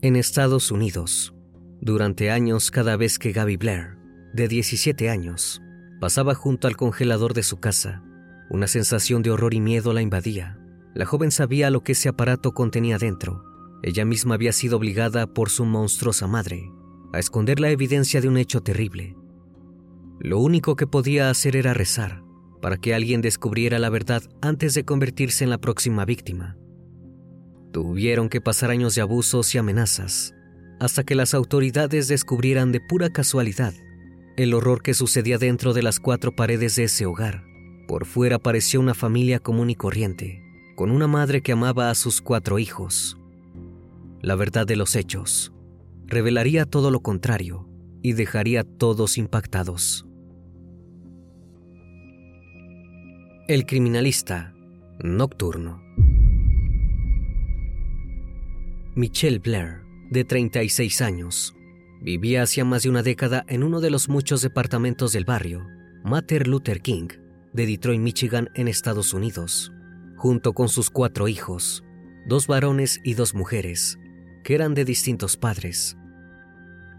En Estados Unidos, durante años cada vez que Gaby Blair, de 17 años, pasaba junto al congelador de su casa, una sensación de horror y miedo la invadía. La joven sabía lo que ese aparato contenía dentro. Ella misma había sido obligada por su monstruosa madre a esconder la evidencia de un hecho terrible. Lo único que podía hacer era rezar para que alguien descubriera la verdad antes de convertirse en la próxima víctima. Tuvieron que pasar años de abusos y amenazas hasta que las autoridades descubrieran de pura casualidad el horror que sucedía dentro de las cuatro paredes de ese hogar. Por fuera parecía una familia común y corriente, con una madre que amaba a sus cuatro hijos. La verdad de los hechos revelaría todo lo contrario y dejaría a todos impactados. El criminalista nocturno. Michelle Blair, de 36 años, vivía hacía más de una década en uno de los muchos departamentos del barrio, Martin Luther King, de Detroit, Michigan, en Estados Unidos, junto con sus cuatro hijos, dos varones y dos mujeres, que eran de distintos padres.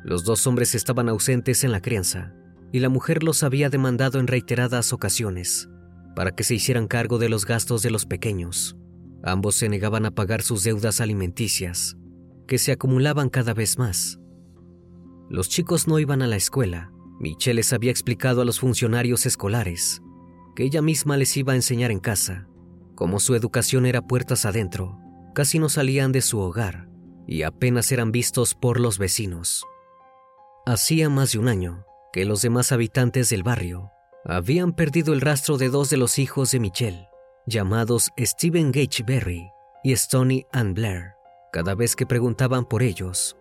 Los dos hombres estaban ausentes en la crianza, y la mujer los había demandado en reiteradas ocasiones para que se hicieran cargo de los gastos de los pequeños. Ambos se negaban a pagar sus deudas alimenticias, que se acumulaban cada vez más. Los chicos no iban a la escuela. Michelle les había explicado a los funcionarios escolares que ella misma les iba a enseñar en casa. Como su educación era puertas adentro, casi no salían de su hogar y apenas eran vistos por los vecinos. Hacía más de un año que los demás habitantes del barrio habían perdido el rastro de dos de los hijos de Michelle, llamados Stephen Gage Berry y Stony Ann Blair. Cada vez que preguntaban por ellos,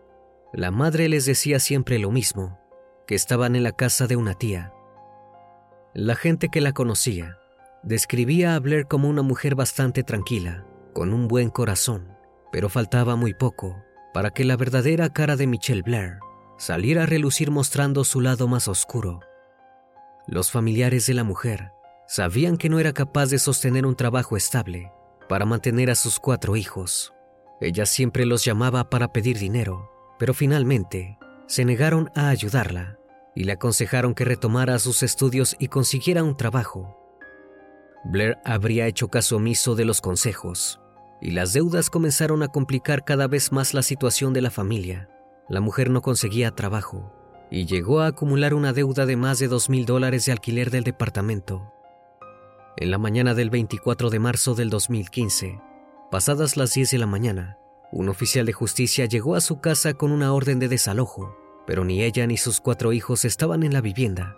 la madre les decía siempre lo mismo, que estaban en la casa de una tía. La gente que la conocía describía a Blair como una mujer bastante tranquila, con un buen corazón, pero faltaba muy poco para que la verdadera cara de Michelle Blair saliera a relucir mostrando su lado más oscuro. Los familiares de la mujer sabían que no era capaz de sostener un trabajo estable para mantener a sus cuatro hijos. Ella siempre los llamaba para pedir dinero, pero finalmente se negaron a ayudarla y le aconsejaron que retomara sus estudios y consiguiera un trabajo. Blair habría hecho caso omiso de los consejos y las deudas comenzaron a complicar cada vez más la situación de la familia. La mujer no conseguía trabajo y llegó a acumular una deuda de más de dos mil dólares de alquiler del departamento. En la mañana del 24 de marzo del 2015, pasadas las 10 de la mañana, un oficial de justicia llegó a su casa con una orden de desalojo, pero ni ella ni sus cuatro hijos estaban en la vivienda.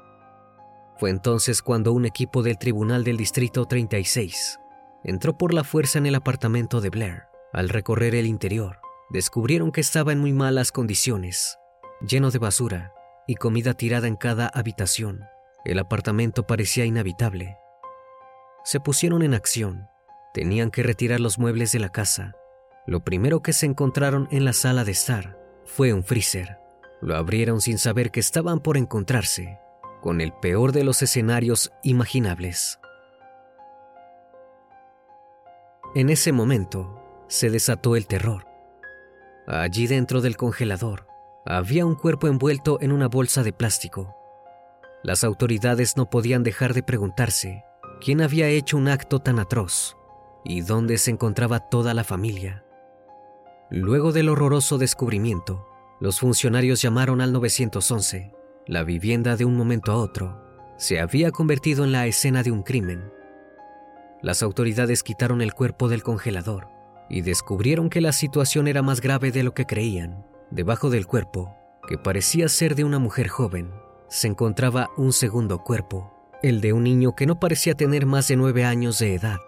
Fue entonces cuando un equipo del Tribunal del Distrito 36 entró por la fuerza en el apartamento de Blair. Al recorrer el interior, descubrieron que estaba en muy malas condiciones, lleno de basura y comida tirada en cada habitación. El apartamento parecía inhabitable. Se pusieron en acción. Tenían que retirar los muebles de la casa. Lo primero que se encontraron en la sala de estar fue un freezer. Lo abrieron sin saber que estaban por encontrarse con el peor de los escenarios imaginables. En ese momento se desató el terror. Allí dentro del congelador había un cuerpo envuelto en una bolsa de plástico. Las autoridades no podían dejar de preguntarse quién había hecho un acto tan atroz y dónde se encontraba toda la familia. Luego del horroroso descubrimiento, los funcionarios llamaron al 911. La vivienda de un momento a otro se había convertido en la escena de un crimen. Las autoridades quitaron el cuerpo del congelador y descubrieron que la situación era más grave de lo que creían. Debajo del cuerpo, que parecía ser de una mujer joven, se encontraba un segundo cuerpo, el de un niño que no parecía tener más de nueve años de edad.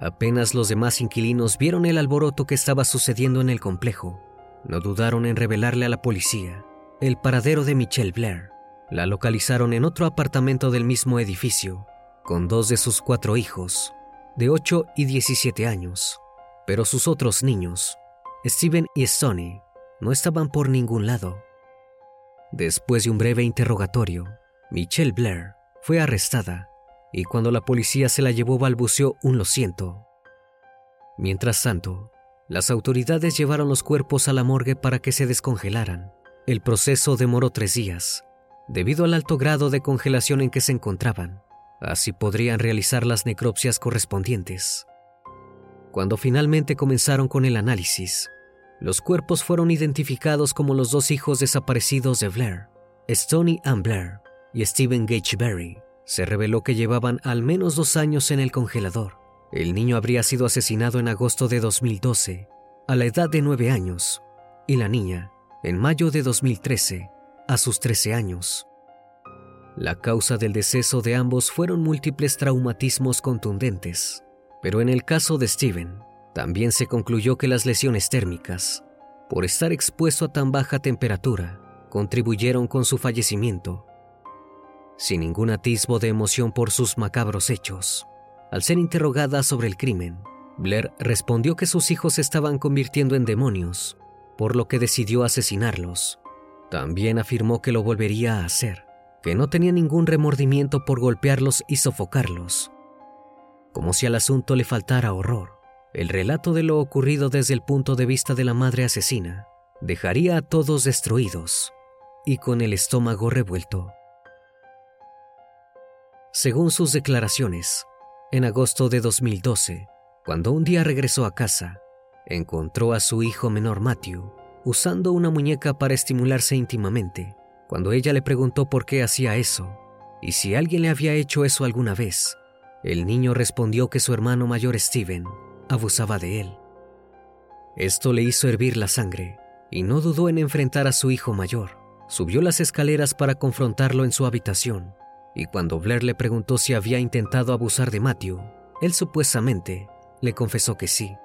Apenas los demás inquilinos vieron el alboroto que estaba sucediendo en el complejo, no dudaron en revelarle a la policía el paradero de Michelle Blair. La localizaron en otro apartamento del mismo edificio, con dos de sus cuatro hijos, de 8 y 17 años. Pero sus otros niños, Steven y Sonny, no estaban por ningún lado. Después de un breve interrogatorio, Michelle Blair fue arrestada y cuando la policía se la llevó balbuceó un lo siento. Mientras tanto, las autoridades llevaron los cuerpos a la morgue para que se descongelaran. El proceso demoró tres días, debido al alto grado de congelación en que se encontraban. Así podrían realizar las necropsias correspondientes. Cuando finalmente comenzaron con el análisis, los cuerpos fueron identificados como los dos hijos desaparecidos de Blair, Stony Ann Blair y Stephen Gage Berry. Se reveló que llevaban al menos dos años en el congelador. El niño habría sido asesinado en agosto de 2012, a la edad de nueve años, y la niña, en mayo de 2013, a sus 13 años. La causa del deceso de ambos fueron múltiples traumatismos contundentes, pero en el caso de Steven, también se concluyó que las lesiones térmicas, por estar expuesto a tan baja temperatura, contribuyeron con su fallecimiento. Sin ningún atisbo de emoción por sus macabros hechos, al ser interrogada sobre el crimen, Blair respondió que sus hijos se estaban convirtiendo en demonios, por lo que decidió asesinarlos. También afirmó que lo volvería a hacer, que no tenía ningún remordimiento por golpearlos y sofocarlos, como si al asunto le faltara horror. El relato de lo ocurrido desde el punto de vista de la madre asesina dejaría a todos destruidos y con el estómago revuelto. Según sus declaraciones, en agosto de 2012, cuando un día regresó a casa, encontró a su hijo menor Matthew usando una muñeca para estimularse íntimamente. Cuando ella le preguntó por qué hacía eso y si alguien le había hecho eso alguna vez, el niño respondió que su hermano mayor Steven abusaba de él. Esto le hizo hervir la sangre y no dudó en enfrentar a su hijo mayor. Subió las escaleras para confrontarlo en su habitación y cuando Blair le preguntó si había intentado abusar de Matthew, él supuestamente le confesó que sí.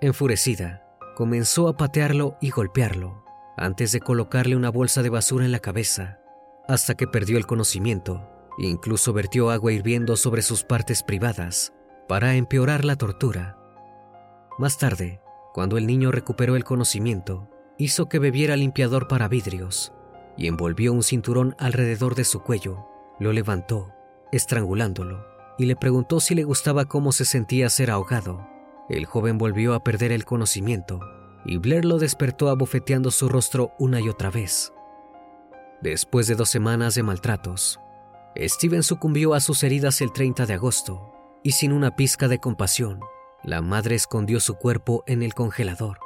Enfurecida, comenzó a patearlo y golpearlo antes de colocarle una bolsa de basura en la cabeza, hasta que perdió el conocimiento e incluso vertió agua hirviendo sobre sus partes privadas para empeorar la tortura. Más tarde, cuando el niño recuperó el conocimiento, hizo que bebiera limpiador para vidrios y envolvió un cinturón alrededor de su cuello. Lo levantó, estrangulándolo, y le preguntó si le gustaba cómo se sentía ser ahogado. El joven volvió a perder el conocimiento y Blair lo despertó abofeteando su rostro una y otra vez. Después de dos semanas de maltratos, Steven sucumbió a sus heridas el 30 de agosto y sin una pizca de compasión, la madre escondió su cuerpo en el congelador.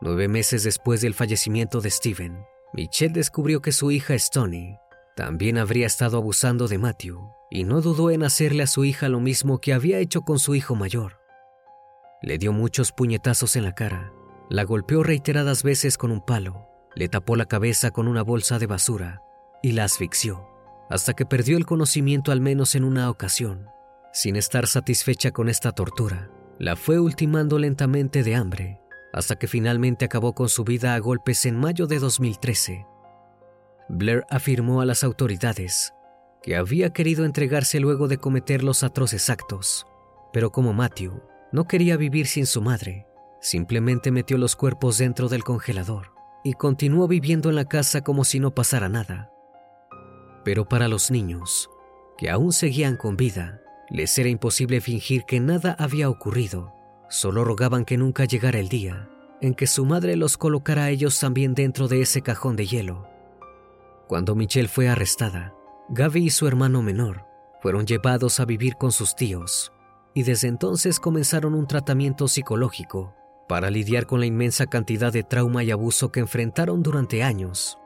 Nueve meses después del fallecimiento de Steven, Michelle descubrió que su hija Stony también habría estado abusando de Matthew y no dudó en hacerle a su hija lo mismo que había hecho con su hijo mayor. Le dio muchos puñetazos en la cara, la golpeó reiteradas veces con un palo, le tapó la cabeza con una bolsa de basura y la asfixió, hasta que perdió el conocimiento al menos en una ocasión. Sin estar satisfecha con esta tortura, la fue ultimando lentamente de hambre, hasta que finalmente acabó con su vida a golpes en mayo de 2013. Blair afirmó a las autoridades que había querido entregarse luego de cometer los atroces actos, pero como Matthew no quería vivir sin su madre, simplemente metió los cuerpos dentro del congelador y continuó viviendo en la casa como si no pasara nada. Pero para los niños, que aún seguían con vida, les era imposible fingir que nada había ocurrido, solo rogaban que nunca llegara el día en que su madre los colocara a ellos también dentro de ese cajón de hielo. Cuando Michelle fue arrestada, Gaby y su hermano menor fueron llevados a vivir con sus tíos y desde entonces comenzaron un tratamiento psicológico para lidiar con la inmensa cantidad de trauma y abuso que enfrentaron durante años.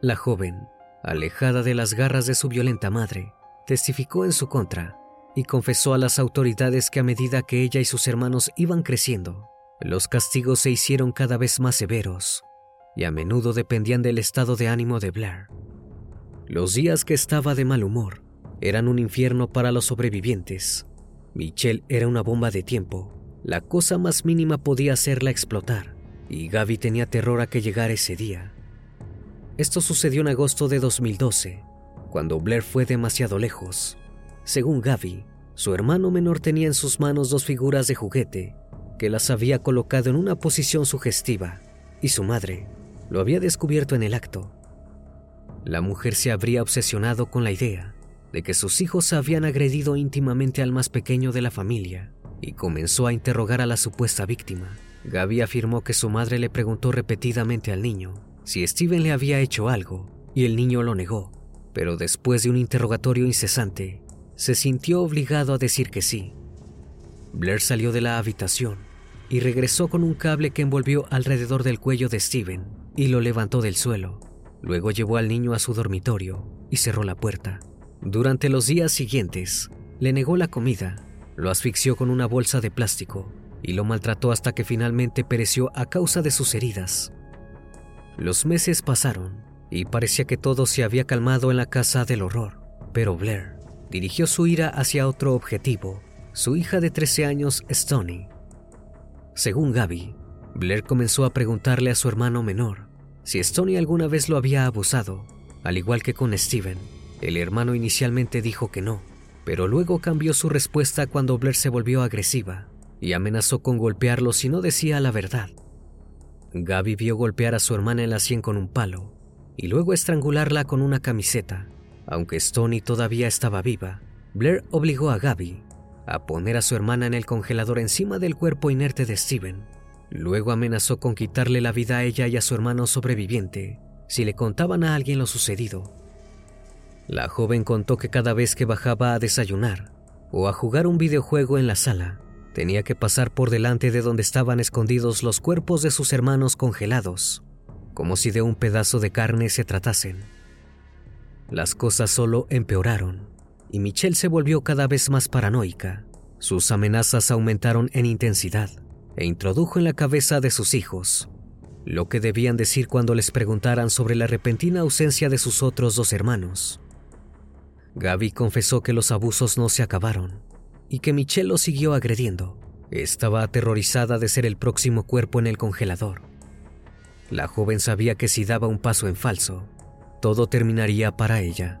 La joven, alejada de las garras de su violenta madre, testificó en su contra y confesó a las autoridades que a medida que ella y sus hermanos iban creciendo, los castigos se hicieron cada vez más severos y a menudo dependían del estado de ánimo de Blair. Los días que estaba de mal humor eran un infierno para los sobrevivientes. Michelle era una bomba de tiempo. La cosa más mínima podía hacerla explotar y Gaby tenía terror a que llegara ese día. Esto sucedió en agosto de 2012, cuando Blair fue demasiado lejos. Según Gaby, su hermano menor tenía en sus manos dos figuras de juguete que las había colocado en una posición sugestiva y su madre lo había descubierto en el acto. La mujer se habría obsesionado con la idea de que sus hijos habían agredido íntimamente al más pequeño de la familia y comenzó a interrogar a la supuesta víctima. Gaby afirmó que su madre le preguntó repetidamente al niño si Steven le había hecho algo y el niño lo negó, pero después de un interrogatorio incesante, se sintió obligado a decir que sí. Blair salió de la habitación y regresó con un cable que envolvió alrededor del cuello de Steven y lo levantó del suelo. Luego llevó al niño a su dormitorio y cerró la puerta. Durante los días siguientes, le negó la comida, lo asfixió con una bolsa de plástico y lo maltrató hasta que finalmente pereció a causa de sus heridas. Los meses pasaron y parecía que todo se había calmado en la casa del horror, pero Blair dirigió su ira hacia otro objetivo su hija de 13 años, Stoney. Según Gaby, Blair comenzó a preguntarle a su hermano menor si Stoney alguna vez lo había abusado, al igual que con Steven. El hermano inicialmente dijo que no, pero luego cambió su respuesta cuando Blair se volvió agresiva y amenazó con golpearlo si no decía la verdad. Gaby vio golpear a su hermana en la sien con un palo y luego estrangularla con una camiseta. Aunque Stoney todavía estaba viva, Blair obligó a Gaby a poner a su hermana en el congelador encima del cuerpo inerte de Steven. Luego amenazó con quitarle la vida a ella y a su hermano sobreviviente si le contaban a alguien lo sucedido. La joven contó que cada vez que bajaba a desayunar o a jugar un videojuego en la sala, tenía que pasar por delante de donde estaban escondidos los cuerpos de sus hermanos congelados, como si de un pedazo de carne se tratasen. Las cosas solo empeoraron y Michelle se volvió cada vez más paranoica. Sus amenazas aumentaron en intensidad e introdujo en la cabeza de sus hijos lo que debían decir cuando les preguntaran sobre la repentina ausencia de sus otros dos hermanos. Gaby confesó que los abusos no se acabaron y que Michelle lo siguió agrediendo. Estaba aterrorizada de ser el próximo cuerpo en el congelador. La joven sabía que si daba un paso en falso, todo terminaría para ella.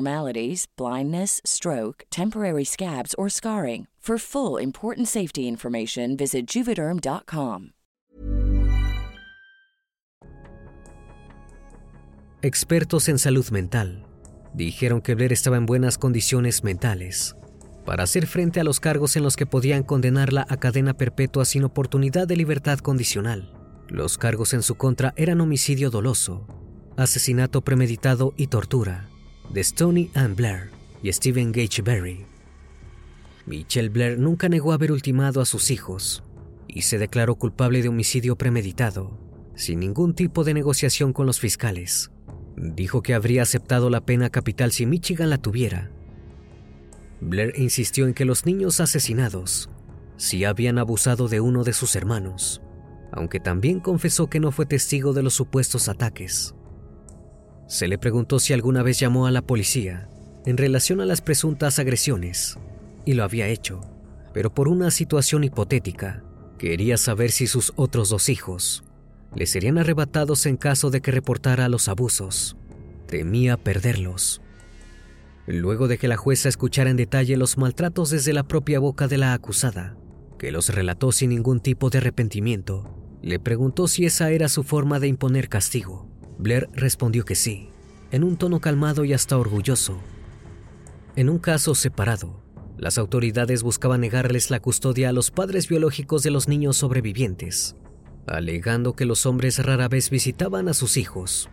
blindness, stroke, temporary scabs, or scarring. For full important safety information, visit juvederm.com. Expertos en salud mental dijeron que Blair estaba en buenas condiciones mentales para hacer frente a los cargos en los que podían condenarla a cadena perpetua sin oportunidad de libertad condicional. Los cargos en su contra eran homicidio doloso, asesinato premeditado y tortura de Stony Ann Blair y Stephen Gage Berry. Michelle Blair nunca negó haber ultimado a sus hijos y se declaró culpable de homicidio premeditado, sin ningún tipo de negociación con los fiscales. Dijo que habría aceptado la pena capital si Michigan la tuviera. Blair insistió en que los niños asesinados sí habían abusado de uno de sus hermanos, aunque también confesó que no fue testigo de los supuestos ataques. Se le preguntó si alguna vez llamó a la policía en relación a las presuntas agresiones, y lo había hecho, pero por una situación hipotética. Quería saber si sus otros dos hijos le serían arrebatados en caso de que reportara los abusos. Temía perderlos. Luego de que la jueza escuchara en detalle los maltratos desde la propia boca de la acusada, que los relató sin ningún tipo de arrepentimiento, le preguntó si esa era su forma de imponer castigo. Blair respondió que sí, en un tono calmado y hasta orgulloso. En un caso separado, las autoridades buscaban negarles la custodia a los padres biológicos de los niños sobrevivientes, alegando que los hombres rara vez visitaban a sus hijos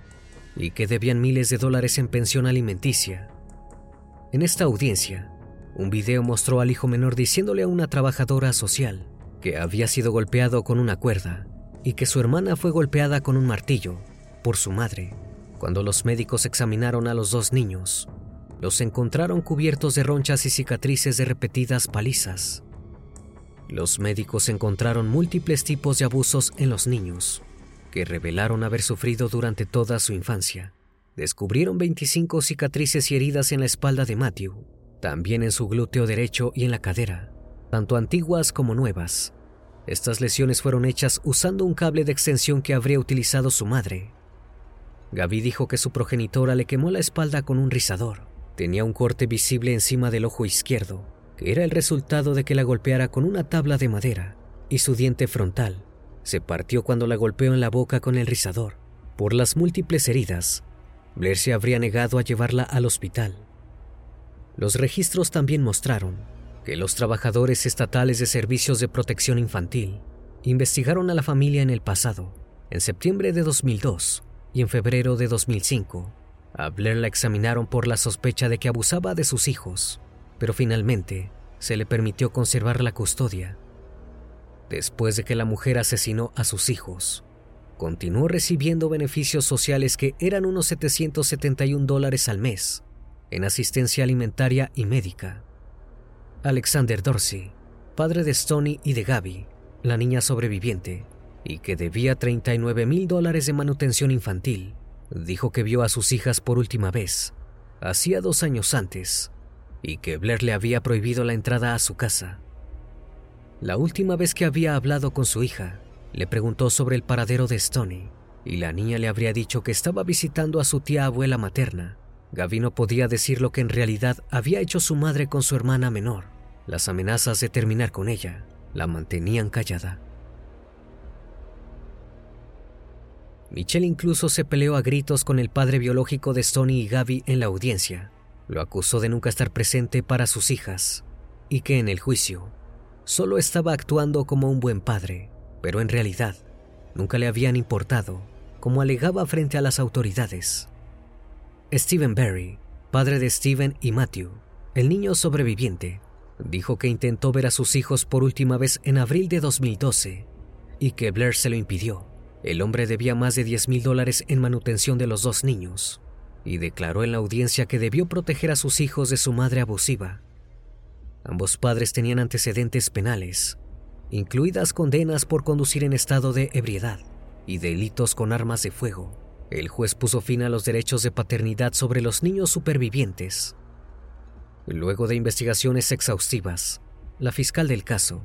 y que debían miles de dólares en pensión alimenticia. En esta audiencia, un video mostró al hijo menor diciéndole a una trabajadora social que había sido golpeado con una cuerda y que su hermana fue golpeada con un martillo por su madre. Cuando los médicos examinaron a los dos niños, los encontraron cubiertos de ronchas y cicatrices de repetidas palizas. Los médicos encontraron múltiples tipos de abusos en los niños, que revelaron haber sufrido durante toda su infancia. Descubrieron 25 cicatrices y heridas en la espalda de Matthew, también en su glúteo derecho y en la cadera, tanto antiguas como nuevas. Estas lesiones fueron hechas usando un cable de extensión que habría utilizado su madre. Gaby dijo que su progenitora le quemó la espalda con un rizador. Tenía un corte visible encima del ojo izquierdo, que era el resultado de que la golpeara con una tabla de madera, y su diente frontal se partió cuando la golpeó en la boca con el rizador. Por las múltiples heridas, Blair se habría negado a llevarla al hospital. Los registros también mostraron que los trabajadores estatales de servicios de protección infantil investigaron a la familia en el pasado, en septiembre de 2002 y en febrero de 2005. A Blair la examinaron por la sospecha de que abusaba de sus hijos, pero finalmente se le permitió conservar la custodia. Después de que la mujer asesinó a sus hijos, continuó recibiendo beneficios sociales que eran unos 771 dólares al mes en asistencia alimentaria y médica. Alexander Dorsey, padre de Stony y de Gaby, la niña sobreviviente, y que debía 39 mil dólares de manutención infantil, dijo que vio a sus hijas por última vez, hacía dos años antes, y que Blair le había prohibido la entrada a su casa. La última vez que había hablado con su hija, le preguntó sobre el paradero de Stony, y la niña le habría dicho que estaba visitando a su tía abuela materna. Gaby no podía decir lo que en realidad había hecho su madre con su hermana menor. Las amenazas de terminar con ella la mantenían callada. Michelle incluso se peleó a gritos con el padre biológico de Stony y Gaby en la audiencia. Lo acusó de nunca estar presente para sus hijas y que en el juicio solo estaba actuando como un buen padre, pero en realidad nunca le habían importado, como alegaba frente a las autoridades. Stephen Berry, padre de Stephen y Matthew, el niño sobreviviente, dijo que intentó ver a sus hijos por última vez en abril de 2012 y que Blair se lo impidió. El hombre debía más de 10 mil dólares en manutención de los dos niños. y declaró en la audiencia que debió proteger a sus hijos de su madre abusiva. Ambos padres tenían antecedentes penales, incluidas condenas por conducir en estado de ebriedad y delitos con armas de fuego. El juez puso fin a los derechos de paternidad sobre los niños supervivientes. Luego de investigaciones exhaustivas, la fiscal del caso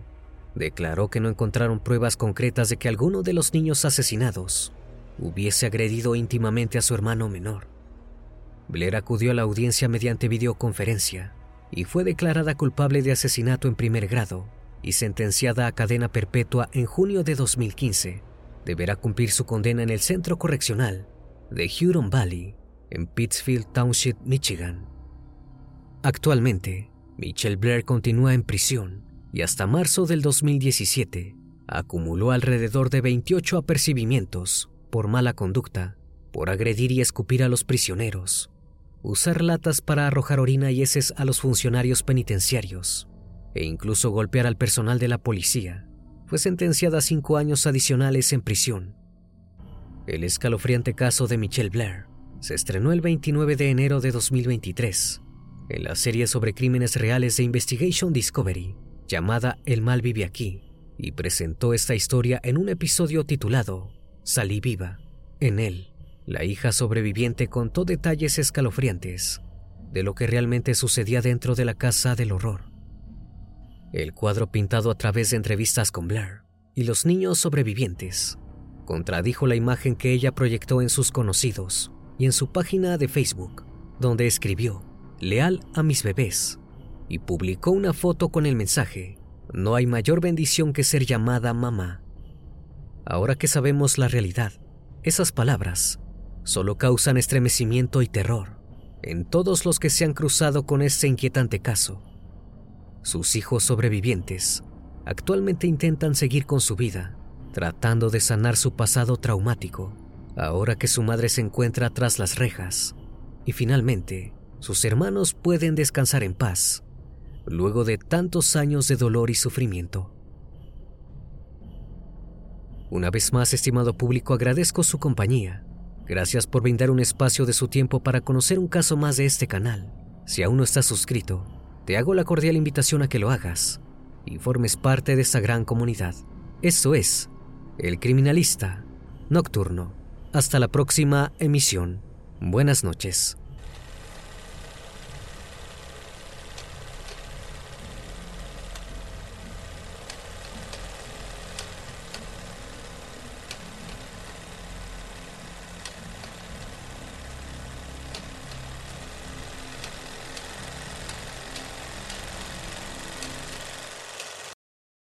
declaró que no encontraron pruebas concretas de que alguno de los niños asesinados hubiese agredido íntimamente a su hermano menor. Blair acudió a la audiencia mediante videoconferencia y fue declarada culpable de asesinato en primer grado y sentenciada a cadena perpetua en junio de 2015. Deberá cumplir su condena en el centro correccional de Huron Valley, en Pittsfield Township, Michigan. Actualmente, Michelle Blair continúa en prisión y hasta marzo del 2017 acumuló alrededor de 28 apercibimientos por mala conducta, por agredir y escupir a los prisioneros, usar latas para arrojar orina y heces a los funcionarios penitenciarios e incluso golpear al personal de la policía. Fue sentenciada a cinco años adicionales en prisión. El escalofriante caso de Michelle Blair se estrenó el 29 de enero de 2023 en la serie sobre crímenes reales de Investigation Discovery llamada El mal vive aquí y presentó esta historia en un episodio titulado Salí viva. En él, la hija sobreviviente contó detalles escalofriantes de lo que realmente sucedía dentro de la casa del horror. El cuadro pintado a través de entrevistas con Blair y los niños sobrevivientes contradijo la imagen que ella proyectó en sus conocidos y en su página de Facebook, donde escribió, leal a mis bebés, y publicó una foto con el mensaje, no hay mayor bendición que ser llamada mamá. Ahora que sabemos la realidad, esas palabras solo causan estremecimiento y terror en todos los que se han cruzado con este inquietante caso. Sus hijos sobrevivientes actualmente intentan seguir con su vida, tratando de sanar su pasado traumático, ahora que su madre se encuentra tras las rejas. Y finalmente, sus hermanos pueden descansar en paz, luego de tantos años de dolor y sufrimiento. Una vez más, estimado público, agradezco su compañía. Gracias por brindar un espacio de su tiempo para conocer un caso más de este canal. Si aún no estás suscrito, te hago la cordial invitación a que lo hagas y formes parte de esta gran comunidad. Esto es El Criminalista Nocturno. Hasta la próxima emisión. Buenas noches.